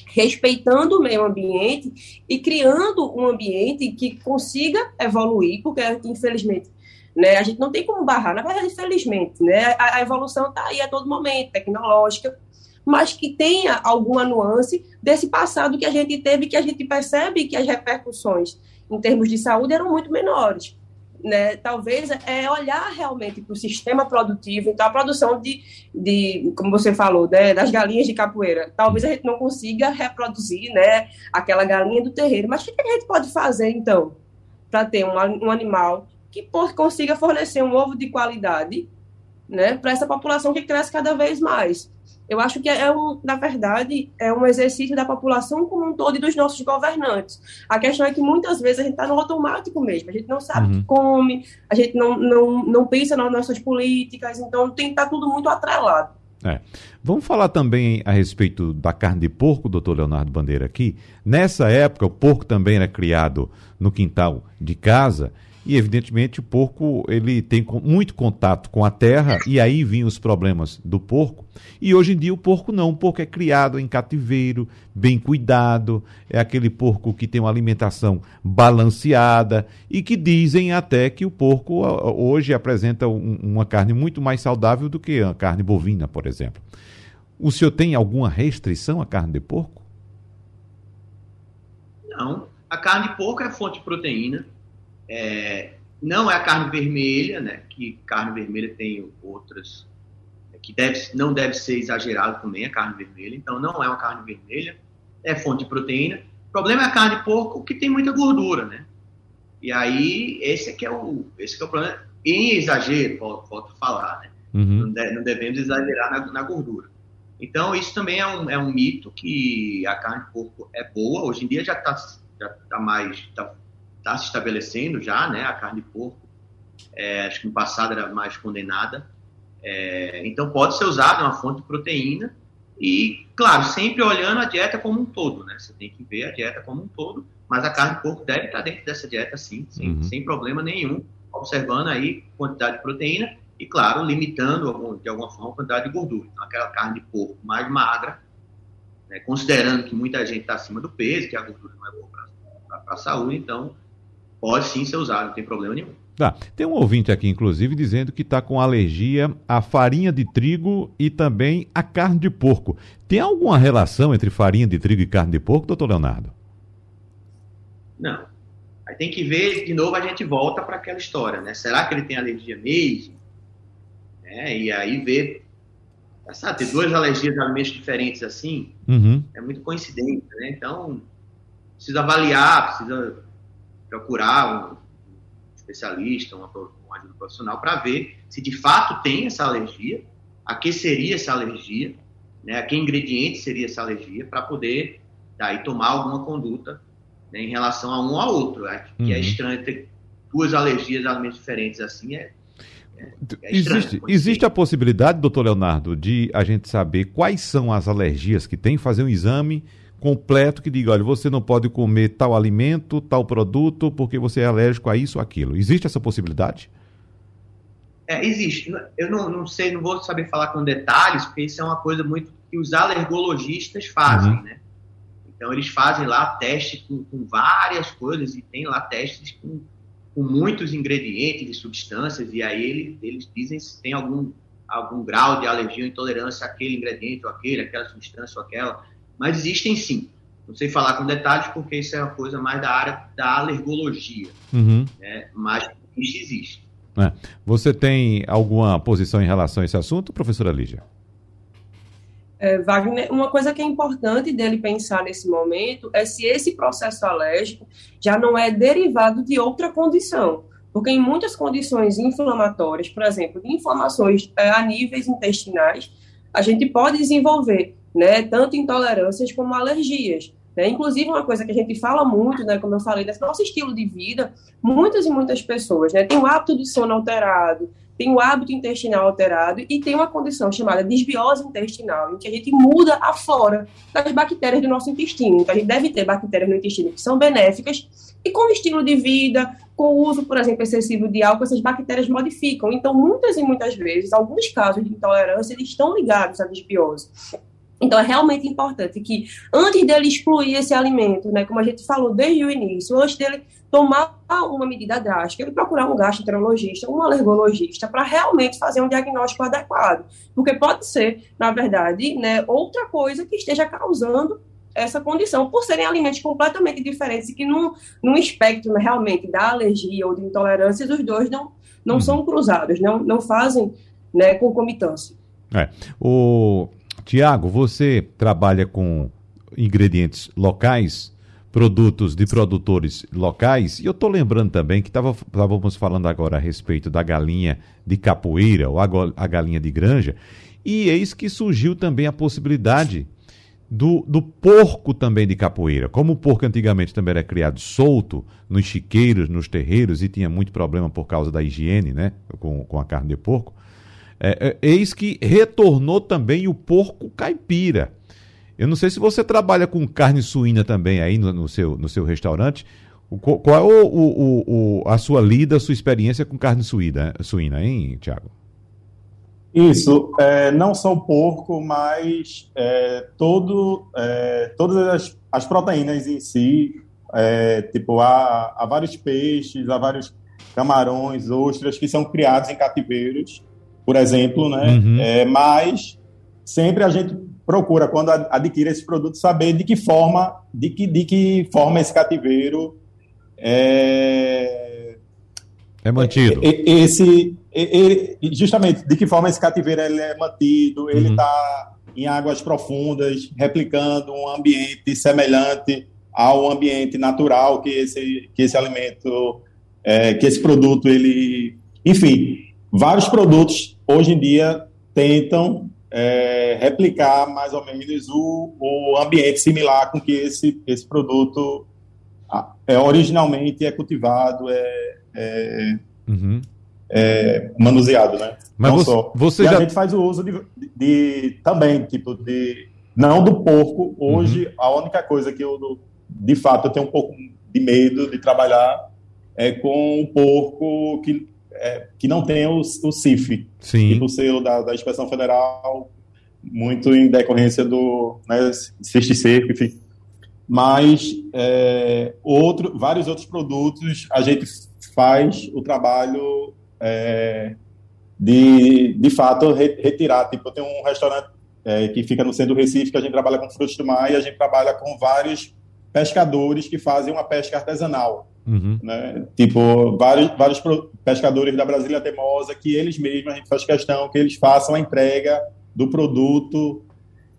respeitando o meio ambiente e criando um ambiente que consiga evoluir, porque infelizmente né, a gente não tem como barrar, na verdade, infelizmente, né, a, a evolução está aí a todo momento, tecnológica, mas que tenha alguma nuance desse passado que a gente teve, que a gente percebe que as repercussões em termos de saúde eram muito menores. Né, talvez é olhar realmente para o sistema produtivo, então a produção de, de como você falou, né, das galinhas de capoeira, talvez a gente não consiga reproduzir, né, aquela galinha do terreiro, mas o que a gente pode fazer então para ter um, um animal que consiga fornecer um ovo de qualidade, né, para essa população que cresce cada vez mais? Eu acho que é um, na verdade, é um exercício da população como um todo e dos nossos governantes. A questão é que muitas vezes a gente está no automático mesmo, a gente não sabe o uhum. que come, a gente não, não, não pensa nas nossas políticas, então tem que estar tá tudo muito atrelado. É. Vamos falar também a respeito da carne de porco, doutor Leonardo Bandeira, aqui. Nessa época, o porco também era criado no quintal de casa e evidentemente o porco ele tem muito contato com a terra e aí vinham os problemas do porco. E hoje em dia o porco não, o porco é criado em cativeiro, bem cuidado, é aquele porco que tem uma alimentação balanceada e que dizem até que o porco hoje apresenta um, uma carne muito mais saudável do que a carne bovina, por exemplo. O senhor tem alguma restrição à carne de porco? Não. A carne de porco é fonte de proteína é, não é a carne vermelha, né? Que carne vermelha tem outras que deve, não deve ser exagerado também a carne vermelha. Então não é uma carne vermelha, é fonte de proteína. O problema é a carne de porco que tem muita gordura, né? E aí esse é que é o esse que é o problema. Em exagero, volto a falar, né? Uhum. Não, de, não, devemos exagerar na, na, gordura. Então isso também é um, é um mito que a carne de porco é boa. Hoje em dia já está já tá mais tá está se estabelecendo já, né? A carne de porco, é, acho que no passado era mais condenada. É, então pode ser usada uma fonte de proteína e, claro, sempre olhando a dieta como um todo, né? Você tem que ver a dieta como um todo, mas a carne de porco deve estar dentro dessa dieta sim, sem, uhum. sem problema nenhum, observando aí quantidade de proteína e, claro, limitando de alguma forma a quantidade de gordura. Então, aquela carne de porco mais magra, né, considerando que muita gente está acima do peso, que a gordura não é boa para a saúde, então pode sim ser usado, não tem problema nenhum. Tá. Tem um ouvinte aqui, inclusive, dizendo que está com alergia à farinha de trigo e também à carne de porco. Tem alguma relação entre farinha de trigo e carne de porco, doutor Leonardo? Não. Aí tem que ver, de novo, a gente volta para aquela história, né? Será que ele tem alergia mesmo? É, e aí ver. Sabe, ter duas alergias a alimentos diferentes assim, uhum. é muito coincidente, né? Então, precisa avaliar, precisa procurar um especialista, uma, uma ajuda profissional, para ver se de fato tem essa alergia, a que seria essa alergia, né, a que ingrediente seria essa alergia, para poder daí tomar alguma conduta né, em relação a um ao outro. É, que é uhum. é estranho ter duas alergias a alimentos diferentes assim, é, é, é existe, existe a possibilidade, doutor Leonardo, de a gente saber quais são as alergias que tem, fazer um exame completo que diga, olha, você não pode comer tal alimento, tal produto, porque você é alérgico a isso ou aquilo. Existe essa possibilidade? É, existe. Eu não, não sei, não vou saber falar com detalhes, porque isso é uma coisa muito que os alergologistas fazem, uhum. né? Então, eles fazem lá testes com, com, várias coisas e tem lá testes com, com muitos ingredientes e substâncias, e aí eles, eles dizem se tem algum, algum grau de alergia ou intolerância àquele ingrediente ou aquele, aquela substância ou aquela mas existem sim. Não sei falar com detalhes porque isso é uma coisa mais da área da alergologia, uhum. né? mas isso existe. É. Você tem alguma posição em relação a esse assunto, professora Lígia? É, Wagner, uma coisa que é importante dele pensar nesse momento é se esse processo alérgico já não é derivado de outra condição. Porque em muitas condições inflamatórias, por exemplo, de inflamações é, a níveis intestinais, a gente pode desenvolver né, tanto intolerâncias como alergias. Né? Inclusive, uma coisa que a gente fala muito, né, como eu falei, desse nosso estilo de vida, muitas e muitas pessoas né, têm o hábito de sono alterado, tem o hábito intestinal alterado e tem uma condição chamada desbiose intestinal, em que a gente muda a flora das bactérias do nosso intestino. Então, a gente deve ter bactérias no intestino que são benéficas e com o estilo de vida, com o uso, por exemplo, excessivo de álcool, essas bactérias modificam. Então, muitas e muitas vezes, alguns casos de intolerância, eles estão ligados à desbiose. Então, é realmente importante que, antes dele excluir esse alimento, né, como a gente falou desde o início, antes dele tomar uma medida drástica, ele procurar um gastroenterologista, um alergologista, para realmente fazer um diagnóstico adequado. Porque pode ser, na verdade, né, outra coisa que esteja causando essa condição, por serem alimentos completamente diferentes e que, num, num espectro né, realmente da alergia ou de intolerância, os dois não, não uhum. são cruzados, não, não fazem né, concomitância. É. O Tiago, você trabalha com ingredientes locais, produtos de produtores locais, e eu estou lembrando também que estávamos falando agora a respeito da galinha de capoeira ou a, a galinha de granja, e eis que surgiu também a possibilidade do, do porco também de capoeira. Como o porco antigamente também era criado solto nos chiqueiros, nos terreiros, e tinha muito problema por causa da higiene, né? Com, com a carne de porco. É, é, eis que retornou também o porco caipira. Eu não sei se você trabalha com carne suína também aí no, no seu, no seu restaurante. O, qual é o, o, a sua lida, a sua experiência com carne suína, suína hein, Tiago? Isso, é, não só o porco, mas é, todo, é, todas as, as, proteínas em si, é, tipo, há, há, vários peixes, há vários camarões, ostras que são criados em cativeiros, por exemplo, né? Uhum. É, mas sempre a gente procura, quando adquire esse produto, saber de que forma, de que, de que forma esse cativeiro é, é mantido. Esse, justamente, de que forma esse cativeiro ele é mantido, ele está uhum. em águas profundas, replicando um ambiente semelhante ao ambiente natural que esse, que esse alimento, é, que esse produto, ele... Enfim, vários produtos, hoje em dia, tentam é, replicar mais ou menos o, o ambiente similar com que esse, esse produto é, originalmente é cultivado, é, é, uhum. é manuseado, né? Mas não você, só. Você e já... a gente faz o uso de, de, de, também, tipo, de não do porco. Hoje, uhum. a única coisa que eu, de fato, eu tenho um pouco de medo de trabalhar é com o porco que é, que não tem o, o CIF, Sim. tipo o selo da, da Inspeção Federal, muito em decorrência do né, cerco, enfim. Mas é, outro, vários outros produtos a gente faz o trabalho é, de, de fato, re, retirar. Tipo, eu tenho um restaurante é, que fica no centro do Recife, que a gente trabalha com frutos do mar e a gente trabalha com vários pescadores que fazem uma pesca artesanal. Uhum. Né? Tipo, vários, vários pescadores da Brasília Temosa, que eles mesmos, a gente faz questão que eles façam a entrega do produto.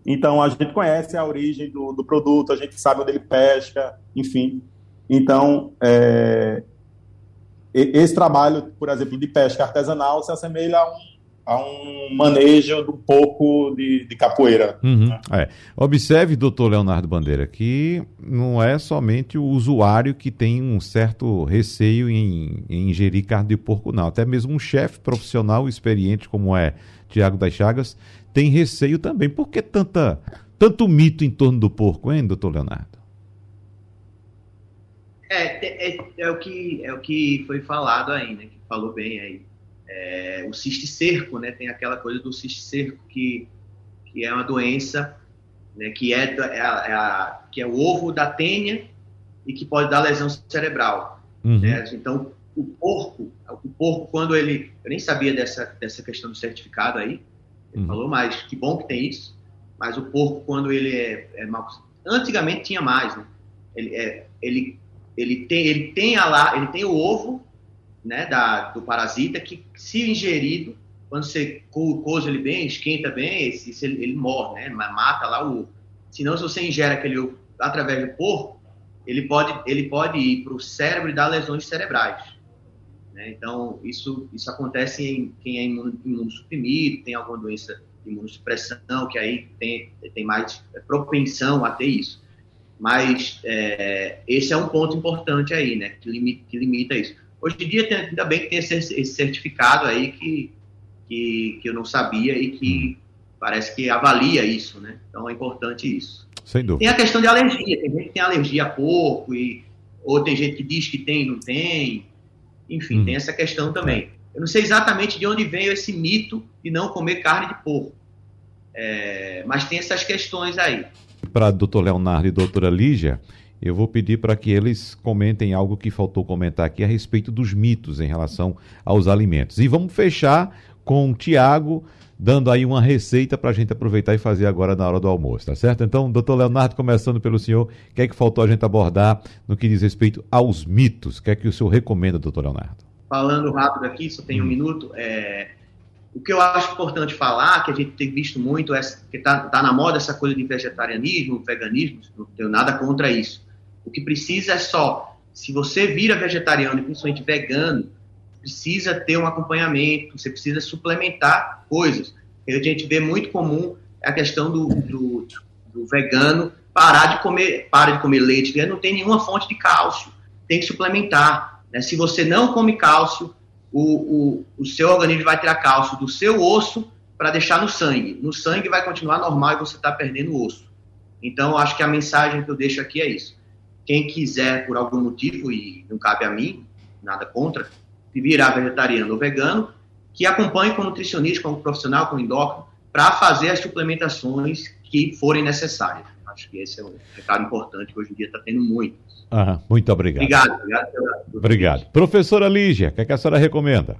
Então, a gente conhece a origem do, do produto, a gente sabe onde ele pesca, enfim. Então, é, esse trabalho, por exemplo, de pesca artesanal se assemelha a um a um manejo do pouco de, de capoeira. Uhum, né? é. Observe, doutor Leonardo Bandeira, que não é somente o usuário que tem um certo receio em, em ingerir carne de porco, não. Até mesmo um chefe profissional experiente como é Tiago das Chagas tem receio também. Por que tanta, tanto mito em torno do porco, hein, doutor Leonardo? É, é, é, o que, é o que foi falado aí, né? Que falou bem aí é, o cisticerco, né? Tem aquela coisa do cisticerco que, que é uma doença né, que, é, é, a, é a, que é o ovo da tênia e que pode dar lesão cerebral. Uhum. Né? Então, o porco, o porco, quando ele. Eu nem sabia dessa, dessa questão do certificado aí, ele uhum. falou, mas que bom que tem isso. Mas o porco, quando ele é, é mal. Antigamente tinha mais, né? Ele, é, ele, ele, tem, ele, tem a lá, ele tem o ovo né, da, do parasita que, se ingerido, quando você coza ele bem, esquenta bem, esse, esse, ele, morre, né, mata lá o ovo. Senão, se você ingere aquele ovo através do porco, ele pode, ele pode ir para o cérebro e dar lesões cerebrais. Né? Então, isso, isso acontece em quem é imunossuprimido, tem alguma doença de imunossupressão, que aí tem, tem mais propensão a ter isso. Mas é, esse é um ponto importante aí, né, que limita, que limita isso. Hoje em dia, tem, ainda bem que tem esse, esse certificado aí que, que, que, eu não sabia e que parece que avalia isso, né? Então é importante isso. Sem dúvida. Tem a questão de alergia. Tem gente que tem alergia a porco, e, ou tem gente que diz que tem e não tem. Enfim, hum. tem essa questão também. Eu não sei exatamente de onde veio esse mito de não comer carne de porco. É, mas tem essas questões aí. Para doutor Leonardo e doutora Lígia, eu vou pedir para que eles comentem algo que faltou comentar aqui a respeito dos mitos em relação aos alimentos. E vamos fechar com o Tiago dando aí uma receita para a gente aproveitar e fazer agora na hora do almoço, tá certo? Então, doutor Leonardo, começando pelo senhor, o que é que faltou a gente abordar no que diz respeito aos mitos? O que é que o senhor recomenda, doutor Leonardo? Falando rápido aqui, só tem um hum. minuto, é... o que eu acho importante falar, que a gente tem visto muito, é que está tá na moda essa coisa de vegetarianismo, veganismo, não tenho nada contra isso. O que precisa é só, se você vira vegetariano e principalmente vegano, precisa ter um acompanhamento, você precisa suplementar coisas. A gente vê muito comum a questão do, do, do vegano parar de comer, para de comer leite, porque não tem nenhuma fonte de cálcio, tem que suplementar. Né? Se você não come cálcio, o, o, o seu organismo vai tirar cálcio do seu osso para deixar no sangue. No sangue vai continuar normal e você está perdendo osso. Então, acho que a mensagem que eu deixo aqui é isso. Quem quiser, por algum motivo, e não cabe a mim, nada contra, virar vegetariano ou vegano, que acompanhe com nutricionista, com profissional, com endócrino, para fazer as suplementações que forem necessárias. Acho que esse é um recado importante que hoje em dia está tendo muito. Aham, muito obrigado. Obrigado. Obrigado. obrigado. Professora Lígia, o que, é que a senhora recomenda?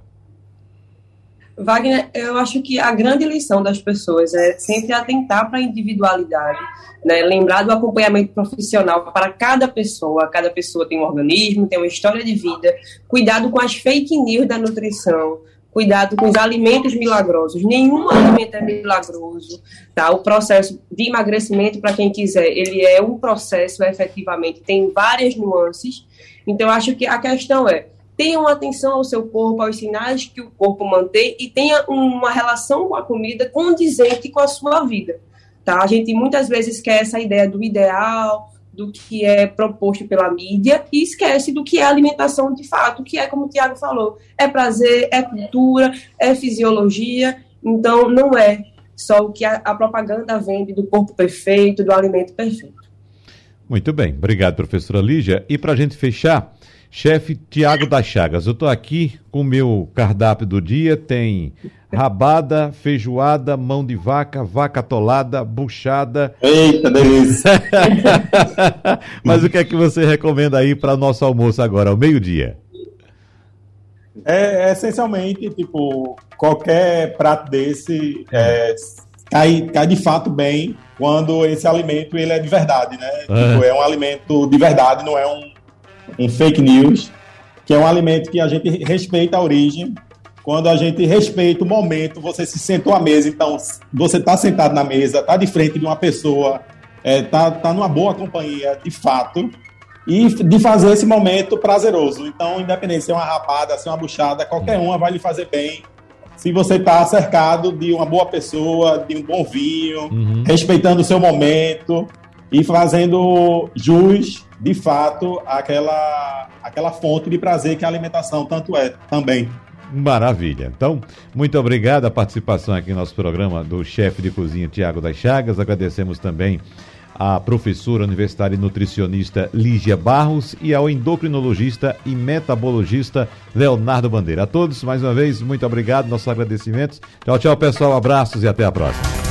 Wagner, eu acho que a grande lição das pessoas é sempre atentar para a individualidade, né? lembrar do acompanhamento profissional para cada pessoa. Cada pessoa tem um organismo, tem uma história de vida. Cuidado com as fake news da nutrição. Cuidado com os alimentos milagrosos. Nenhum alimento é milagroso. Tá? O processo de emagrecimento, para quem quiser, ele é um processo, efetivamente, tem várias nuances. Então, acho que a questão é tenham atenção ao seu corpo, aos sinais que o corpo mantém e tenha uma relação com a comida condizente com a sua vida. Tá? A gente muitas vezes quer essa ideia do ideal, do que é proposto pela mídia e esquece do que é alimentação de fato, que é como o Tiago falou, é prazer, é cultura, é fisiologia, então não é só o que a, a propaganda vende do corpo perfeito, do alimento perfeito. Muito bem, obrigado professora Lígia. E para a gente fechar, Chefe Tiago das Chagas, eu estou aqui com o meu cardápio do dia, tem rabada, feijoada, mão de vaca, vaca atolada, buchada. Eita, delícia! Mas o que é que você recomenda aí para nosso almoço agora, ao meio-dia? É, é, essencialmente, tipo, qualquer prato desse é, cai, cai de fato bem quando esse alimento ele é de verdade, né? É. Tipo, é um alimento de verdade, não é um em fake news, que é um alimento que a gente respeita a origem. Quando a gente respeita o momento, você se sentou à mesa, então você está sentado na mesa, está de frente de uma pessoa, está é, tá, tá numa boa companhia, de fato, e de fazer esse momento prazeroso. Então, independente se é uma rapada, se é uma buchada, qualquer uma vai lhe fazer bem. Se você está cercado de uma boa pessoa, de um bom vinho, uhum. respeitando o seu momento e fazendo jus de fato, aquela, aquela fonte de prazer que a alimentação tanto é também. Maravilha. Então, muito obrigado a participação aqui no nosso programa do chefe de cozinha Tiago das Chagas. Agradecemos também à professora universitária e nutricionista Lígia Barros e ao endocrinologista e metabologista Leonardo Bandeira. A todos, mais uma vez, muito obrigado, nossos agradecimentos. Tchau, tchau, pessoal. Abraços e até a próxima.